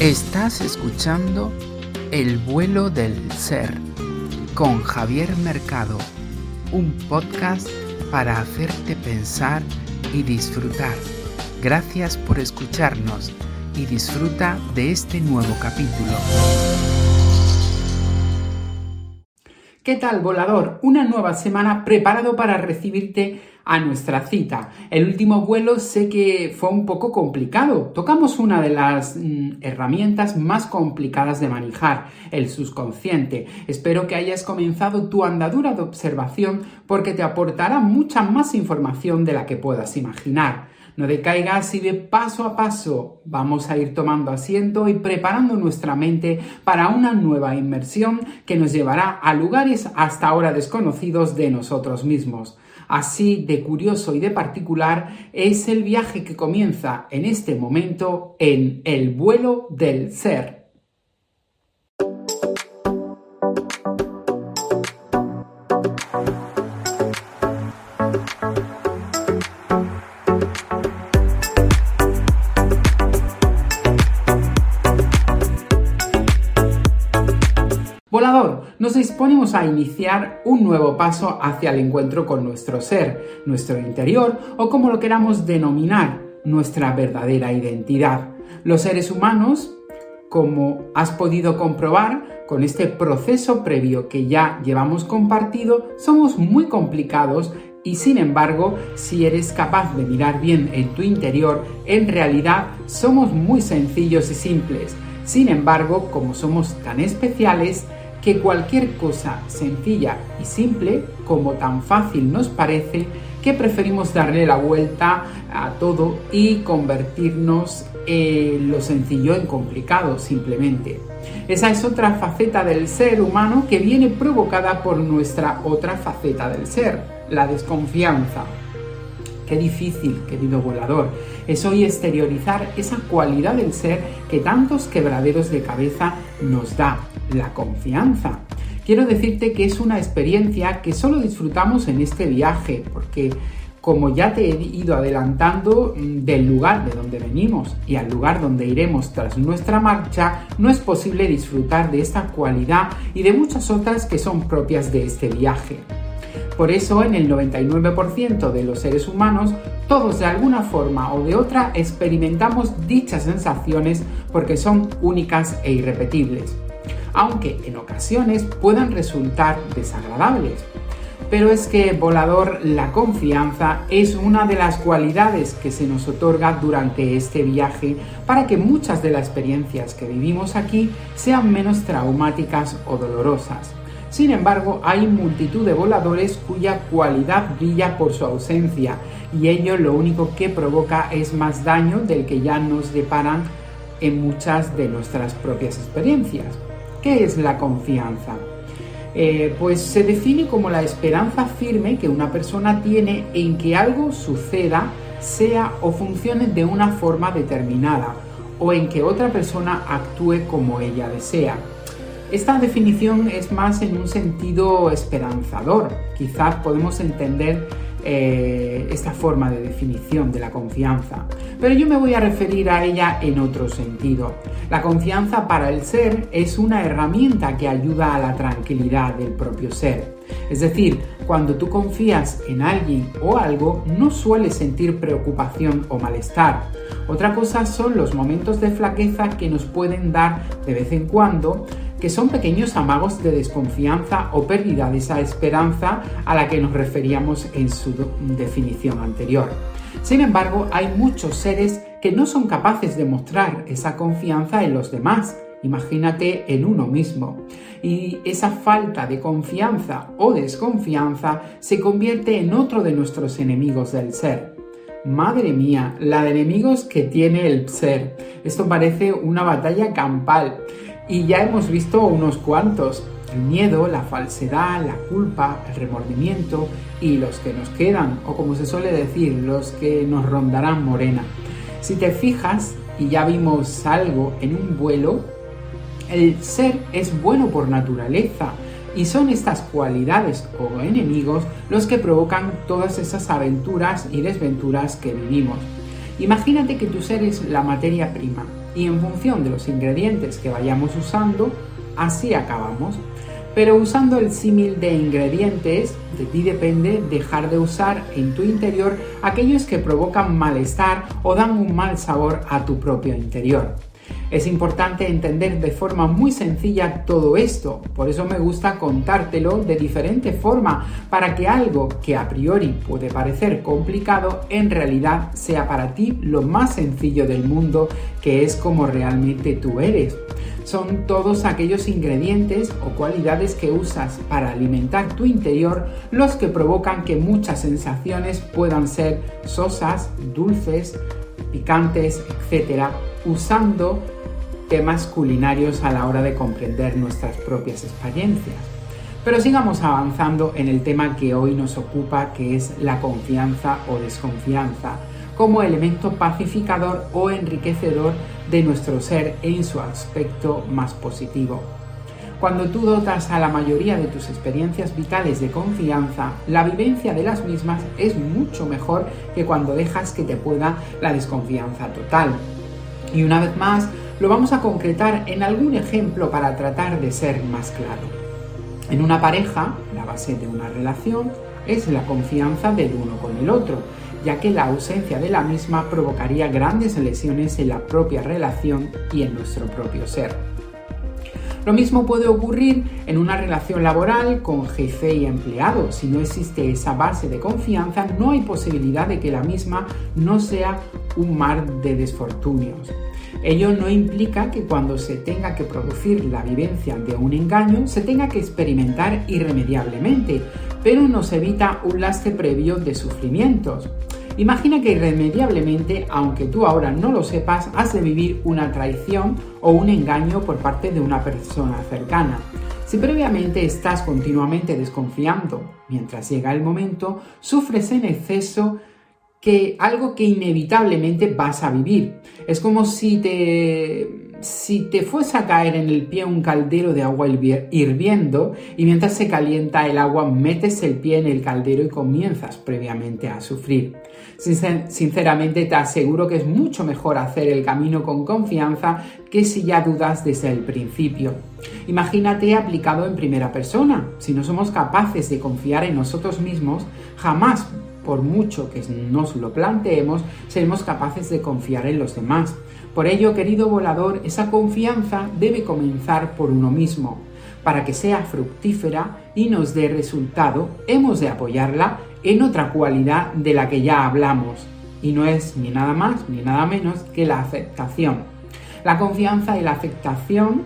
Estás escuchando El vuelo del ser con Javier Mercado, un podcast para hacerte pensar y disfrutar. Gracias por escucharnos y disfruta de este nuevo capítulo. ¿Qué tal, volador? Una nueva semana preparado para recibirte a nuestra cita. El último vuelo sé que fue un poco complicado. Tocamos una de las mm, herramientas más complicadas de manejar, el subconsciente. Espero que hayas comenzado tu andadura de observación porque te aportará mucha más información de la que puedas imaginar. No decaigas y ve paso a paso. Vamos a ir tomando asiento y preparando nuestra mente para una nueva inmersión que nos llevará a lugares hasta ahora desconocidos de nosotros mismos. Así de curioso y de particular es el viaje que comienza en este momento en el vuelo del ser. Nos disponemos a iniciar un nuevo paso hacia el encuentro con nuestro ser, nuestro interior o como lo queramos denominar, nuestra verdadera identidad. Los seres humanos, como has podido comprobar con este proceso previo que ya llevamos compartido, somos muy complicados y sin embargo, si eres capaz de mirar bien en tu interior, en realidad somos muy sencillos y simples. Sin embargo, como somos tan especiales, que cualquier cosa sencilla y simple, como tan fácil nos parece, que preferimos darle la vuelta a todo y convertirnos en lo sencillo en complicado simplemente. Esa es otra faceta del ser humano que viene provocada por nuestra otra faceta del ser, la desconfianza. Qué difícil, querido volador, es hoy exteriorizar esa cualidad del ser que tantos quebraderos de cabeza nos da, la confianza. Quiero decirte que es una experiencia que solo disfrutamos en este viaje, porque como ya te he ido adelantando mm, del lugar de donde venimos y al lugar donde iremos tras nuestra marcha, no es posible disfrutar de esta cualidad y de muchas otras que son propias de este viaje. Por eso en el 99% de los seres humanos, todos de alguna forma o de otra experimentamos dichas sensaciones porque son únicas e irrepetibles, aunque en ocasiones puedan resultar desagradables. Pero es que, volador, la confianza es una de las cualidades que se nos otorga durante este viaje para que muchas de las experiencias que vivimos aquí sean menos traumáticas o dolorosas. Sin embargo, hay multitud de voladores cuya cualidad brilla por su ausencia y ello lo único que provoca es más daño del que ya nos deparan en muchas de nuestras propias experiencias. ¿Qué es la confianza? Eh, pues se define como la esperanza firme que una persona tiene en que algo suceda, sea o funcione de una forma determinada, o en que otra persona actúe como ella desea. Esta definición es más en un sentido esperanzador. Quizás podemos entender eh, esta forma de definición de la confianza, pero yo me voy a referir a ella en otro sentido. La confianza para el ser es una herramienta que ayuda a la tranquilidad del propio ser. Es decir, cuando tú confías en alguien o algo, no sueles sentir preocupación o malestar. Otra cosa son los momentos de flaqueza que nos pueden dar de vez en cuando, que son pequeños amagos de desconfianza o pérdida de esa esperanza a la que nos referíamos en su definición anterior. Sin embargo, hay muchos seres que no son capaces de mostrar esa confianza en los demás. Imagínate en uno mismo. Y esa falta de confianza o desconfianza se convierte en otro de nuestros enemigos del ser. Madre mía, la de enemigos que tiene el ser. Esto parece una batalla campal. Y ya hemos visto unos cuantos. El miedo, la falsedad, la culpa, el remordimiento y los que nos quedan, o como se suele decir, los que nos rondarán morena. Si te fijas, y ya vimos algo en un vuelo, el ser es bueno por naturaleza y son estas cualidades o enemigos los que provocan todas esas aventuras y desventuras que vivimos. Imagínate que tu ser es la materia prima, y en función de los ingredientes que vayamos usando, así acabamos. Pero usando el símil de ingredientes, de ti depende dejar de usar en tu interior aquellos que provocan malestar o dan un mal sabor a tu propio interior. Es importante entender de forma muy sencilla todo esto, por eso me gusta contártelo de diferente forma, para que algo que a priori puede parecer complicado, en realidad sea para ti lo más sencillo del mundo, que es como realmente tú eres. Son todos aquellos ingredientes o cualidades que usas para alimentar tu interior los que provocan que muchas sensaciones puedan ser sosas, dulces, picantes, etc., usando temas culinarios a la hora de comprender nuestras propias experiencias. Pero sigamos avanzando en el tema que hoy nos ocupa, que es la confianza o desconfianza, como elemento pacificador o enriquecedor de nuestro ser en su aspecto más positivo. Cuando tú dotas a la mayoría de tus experiencias vitales de confianza, la vivencia de las mismas es mucho mejor que cuando dejas que te pueda la desconfianza total. Y una vez más, lo vamos a concretar en algún ejemplo para tratar de ser más claro. En una pareja, la base de una relación es la confianza del uno con el otro, ya que la ausencia de la misma provocaría grandes lesiones en la propia relación y en nuestro propio ser. Lo mismo puede ocurrir en una relación laboral con jefe y empleado. Si no existe esa base de confianza, no hay posibilidad de que la misma no sea un mar de desfortunios. Ello no implica que cuando se tenga que producir la vivencia de un engaño se tenga que experimentar irremediablemente, pero nos evita un lastre previo de sufrimientos. Imagina que irremediablemente, aunque tú ahora no lo sepas, has de vivir una traición o un engaño por parte de una persona cercana. Si previamente estás continuamente desconfiando, mientras llega el momento, sufres en exceso que algo que inevitablemente vas a vivir. Es como si te si te fuese a caer en el pie un caldero de agua hirviendo y mientras se calienta el agua metes el pie en el caldero y comienzas previamente a sufrir. Sinceramente te aseguro que es mucho mejor hacer el camino con confianza que si ya dudas desde el principio. Imagínate aplicado en primera persona. Si no somos capaces de confiar en nosotros mismos, jamás por mucho que nos lo planteemos, seremos capaces de confiar en los demás. Por ello, querido volador, esa confianza debe comenzar por uno mismo. Para que sea fructífera y nos dé resultado, hemos de apoyarla en otra cualidad de la que ya hablamos, y no es ni nada más ni nada menos que la aceptación. La confianza y la aceptación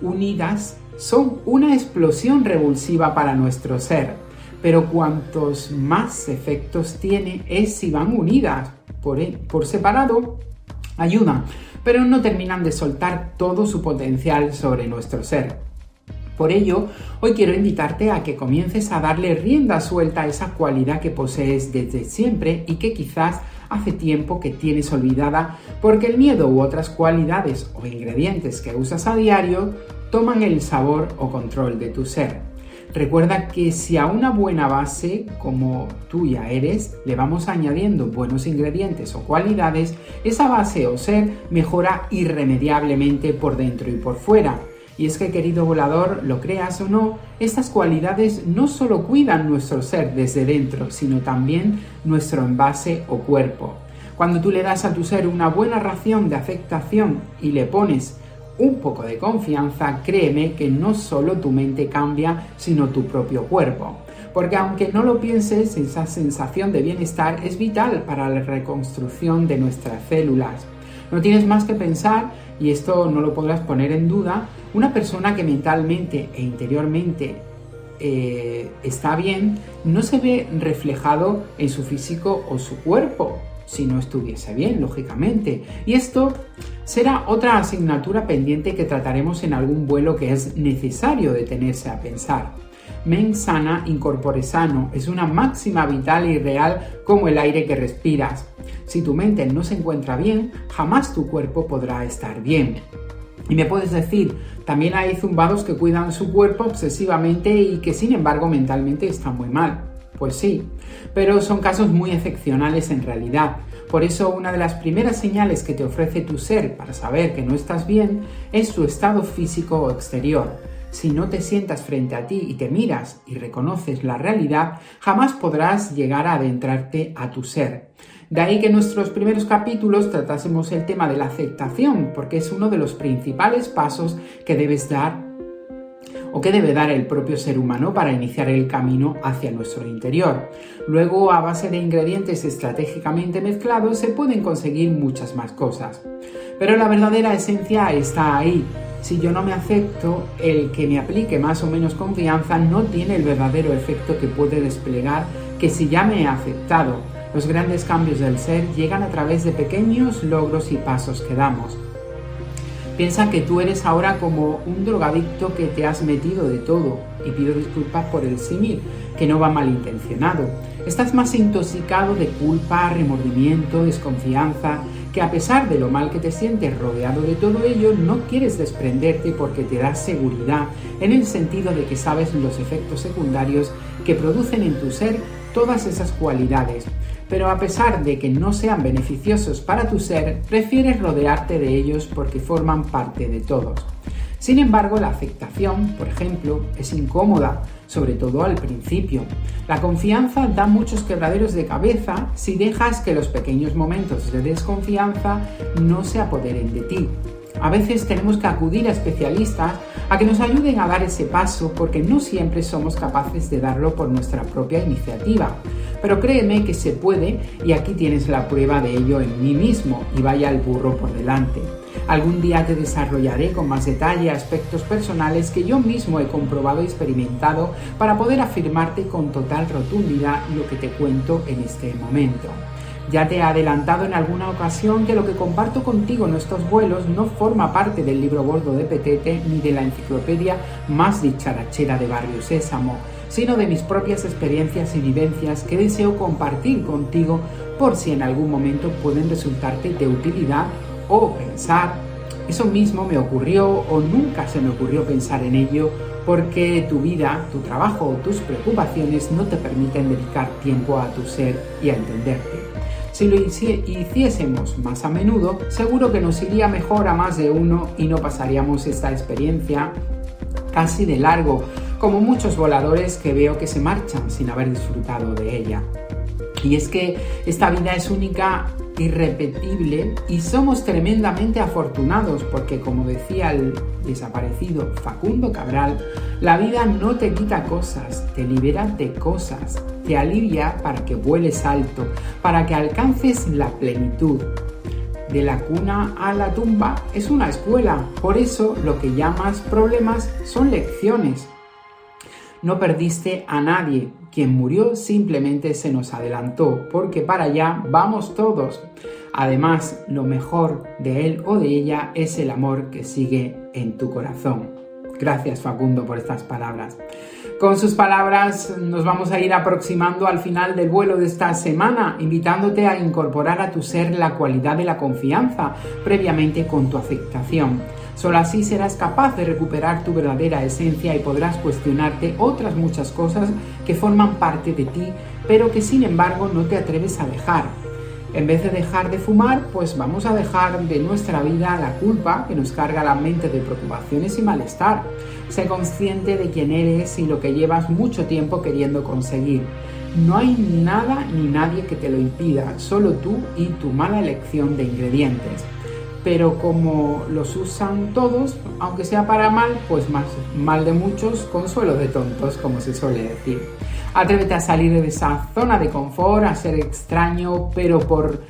unidas son una explosión revulsiva para nuestro ser pero cuantos más efectos tiene es si van unidas. Por, e, por separado ayudan, pero no terminan de soltar todo su potencial sobre nuestro ser. Por ello, hoy quiero invitarte a que comiences a darle rienda suelta a esa cualidad que posees desde siempre y que quizás hace tiempo que tienes olvidada porque el miedo u otras cualidades o ingredientes que usas a diario toman el sabor o control de tu ser. Recuerda que si a una buena base como tú ya eres le vamos añadiendo buenos ingredientes o cualidades, esa base o ser mejora irremediablemente por dentro y por fuera. Y es que querido volador, lo creas o no, estas cualidades no solo cuidan nuestro ser desde dentro, sino también nuestro envase o cuerpo. Cuando tú le das a tu ser una buena ración de aceptación y le pones un poco de confianza, créeme que no solo tu mente cambia, sino tu propio cuerpo. Porque aunque no lo pienses, esa sensación de bienestar es vital para la reconstrucción de nuestras células. No tienes más que pensar, y esto no lo podrás poner en duda, una persona que mentalmente e interiormente eh, está bien, no se ve reflejado en su físico o su cuerpo si no estuviese bien, lógicamente. Y esto será otra asignatura pendiente que trataremos en algún vuelo que es necesario detenerse a pensar. Men sana, incorpore sano es una máxima vital y real como el aire que respiras. Si tu mente no se encuentra bien, jamás tu cuerpo podrá estar bien. Y me puedes decir, también hay zumbados que cuidan su cuerpo obsesivamente y que sin embargo mentalmente están muy mal. Pues sí, pero son casos muy excepcionales en realidad, Por eso una de las primeras señales que te ofrece tu ser para saber que no estás bien es tu estado físico o exterior. Si no te sientas frente a ti y te miras y reconoces la realidad, jamás podrás llegar a adentrarte a tu ser. De ahí que en nuestros primeros capítulos tratásemos el tema de la aceptación, porque es uno de los principales pasos que debes dar o que debe dar el propio ser humano para iniciar el camino hacia nuestro interior. Luego, a base de ingredientes estratégicamente mezclados, se pueden conseguir muchas más cosas. Pero la verdadera esencia está ahí. Si yo no me acepto, el que me aplique más o menos confianza no tiene el verdadero efecto que puede desplegar que si ya me he aceptado. Los grandes cambios del ser llegan a través de pequeños logros y pasos que damos. Piensa que tú eres ahora como un drogadicto que te has metido de todo, y pido disculpas por el símil, que no va malintencionado. Estás más intoxicado de culpa, remordimiento, desconfianza, que a pesar de lo mal que te sientes rodeado de todo ello, no quieres desprenderte porque te da seguridad, en el sentido de que sabes los efectos secundarios que producen en tu ser todas esas cualidades pero a pesar de que no sean beneficiosos para tu ser, prefieres rodearte de ellos porque forman parte de todos. Sin embargo, la aceptación, por ejemplo, es incómoda, sobre todo al principio. La confianza da muchos quebraderos de cabeza si dejas que los pequeños momentos de desconfianza no se apoderen de ti. A veces tenemos que acudir a especialistas a que nos ayuden a dar ese paso porque no siempre somos capaces de darlo por nuestra propia iniciativa. Pero créeme que se puede y aquí tienes la prueba de ello en mí mismo y vaya el burro por delante. Algún día te desarrollaré con más detalle aspectos personales que yo mismo he comprobado y experimentado para poder afirmarte con total rotundidad lo que te cuento en este momento. Ya te he adelantado en alguna ocasión que lo que comparto contigo en estos vuelos no forma parte del libro gordo de Petete ni de la enciclopedia más dicharachera de Barrio Sésamo sino de mis propias experiencias y vivencias que deseo compartir contigo por si en algún momento pueden resultarte de utilidad o pensar, eso mismo me ocurrió o nunca se me ocurrió pensar en ello porque tu vida, tu trabajo o tus preocupaciones no te permiten dedicar tiempo a tu ser y a entenderte. Si lo hiciésemos más a menudo, seguro que nos iría mejor a más de uno y no pasaríamos esta experiencia casi de largo, como muchos voladores que veo que se marchan sin haber disfrutado de ella. Y es que esta vida es única, irrepetible y somos tremendamente afortunados porque como decía el desaparecido Facundo Cabral, la vida no te quita cosas, te libera de cosas, te alivia para que vueles alto, para que alcances la plenitud. De la cuna a la tumba es una escuela, por eso lo que llamas problemas son lecciones no perdiste a nadie. Quien murió simplemente se nos adelantó, porque para allá vamos todos. Además, lo mejor de él o de ella es el amor que sigue en tu corazón. Gracias Facundo por estas palabras. Con sus palabras nos vamos a ir aproximando al final del vuelo de esta semana, invitándote a incorporar a tu ser la cualidad de la confianza, previamente con tu aceptación. Solo así serás capaz de recuperar tu verdadera esencia y podrás cuestionarte otras muchas cosas que forman parte de ti, pero que sin embargo no te atreves a dejar. En vez de dejar de fumar, pues vamos a dejar de nuestra vida la culpa que nos carga la mente de preocupaciones y malestar. Sé consciente de quién eres y lo que llevas mucho tiempo queriendo conseguir. No hay nada ni nadie que te lo impida, solo tú y tu mala elección de ingredientes pero como los usan todos, aunque sea para mal, pues más mal de muchos, consuelo de tontos, como se suele decir. Atrévete a salir de esa zona de confort, a ser extraño, pero por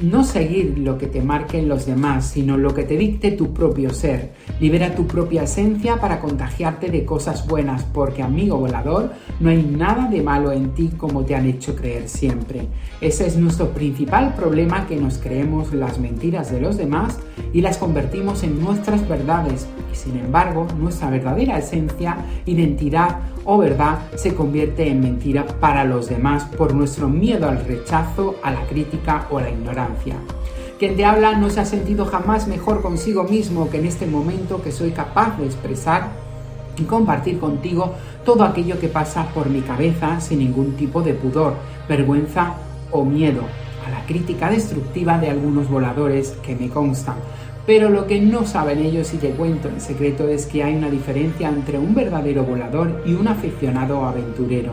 no seguir lo que te marquen los demás, sino lo que te dicte tu propio ser. Libera tu propia esencia para contagiarte de cosas buenas, porque amigo volador, no hay nada de malo en ti como te han hecho creer siempre. Ese es nuestro principal problema, que nos creemos las mentiras de los demás y las convertimos en nuestras verdades. Y sin embargo, nuestra verdadera esencia, identidad o verdad se convierte en mentira para los demás por nuestro miedo al rechazo, a la crítica o a la ignorancia. Quien te habla no se ha sentido jamás mejor consigo mismo que en este momento que soy capaz de expresar y compartir contigo todo aquello que pasa por mi cabeza sin ningún tipo de pudor, vergüenza o miedo. a la crítica destructiva de algunos voladores que me constan. Pero lo que no saben ellos y te cuento en secreto es que hay una diferencia entre un verdadero volador y un aficionado aventurero.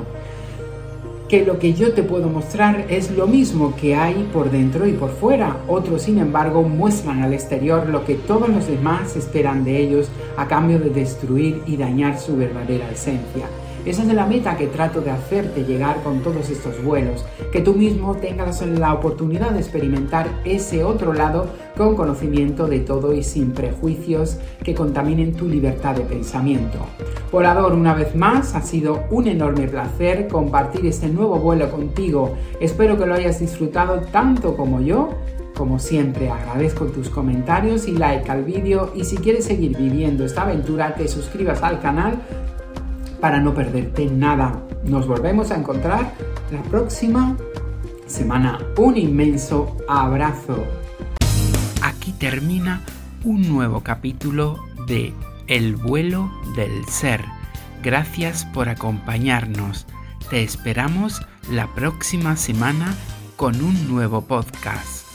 Que lo que yo te puedo mostrar es lo mismo que hay por dentro y por fuera. Otros, sin embargo, muestran al exterior lo que todos los demás esperan de ellos a cambio de destruir y dañar su verdadera esencia. Esa es la meta que trato de hacerte llegar con todos estos vuelos, que tú mismo tengas la oportunidad de experimentar ese otro lado con conocimiento de todo y sin prejuicios que contaminen tu libertad de pensamiento. Volador, una vez más, ha sido un enorme placer compartir este nuevo vuelo contigo. Espero que lo hayas disfrutado tanto como yo como siempre agradezco tus comentarios y like al vídeo y si quieres seguir viviendo esta aventura te suscribas al canal para no perderte nada. Nos volvemos a encontrar la próxima semana. Un inmenso abrazo. Aquí termina un nuevo capítulo de El vuelo del ser. Gracias por acompañarnos. Te esperamos la próxima semana con un nuevo podcast.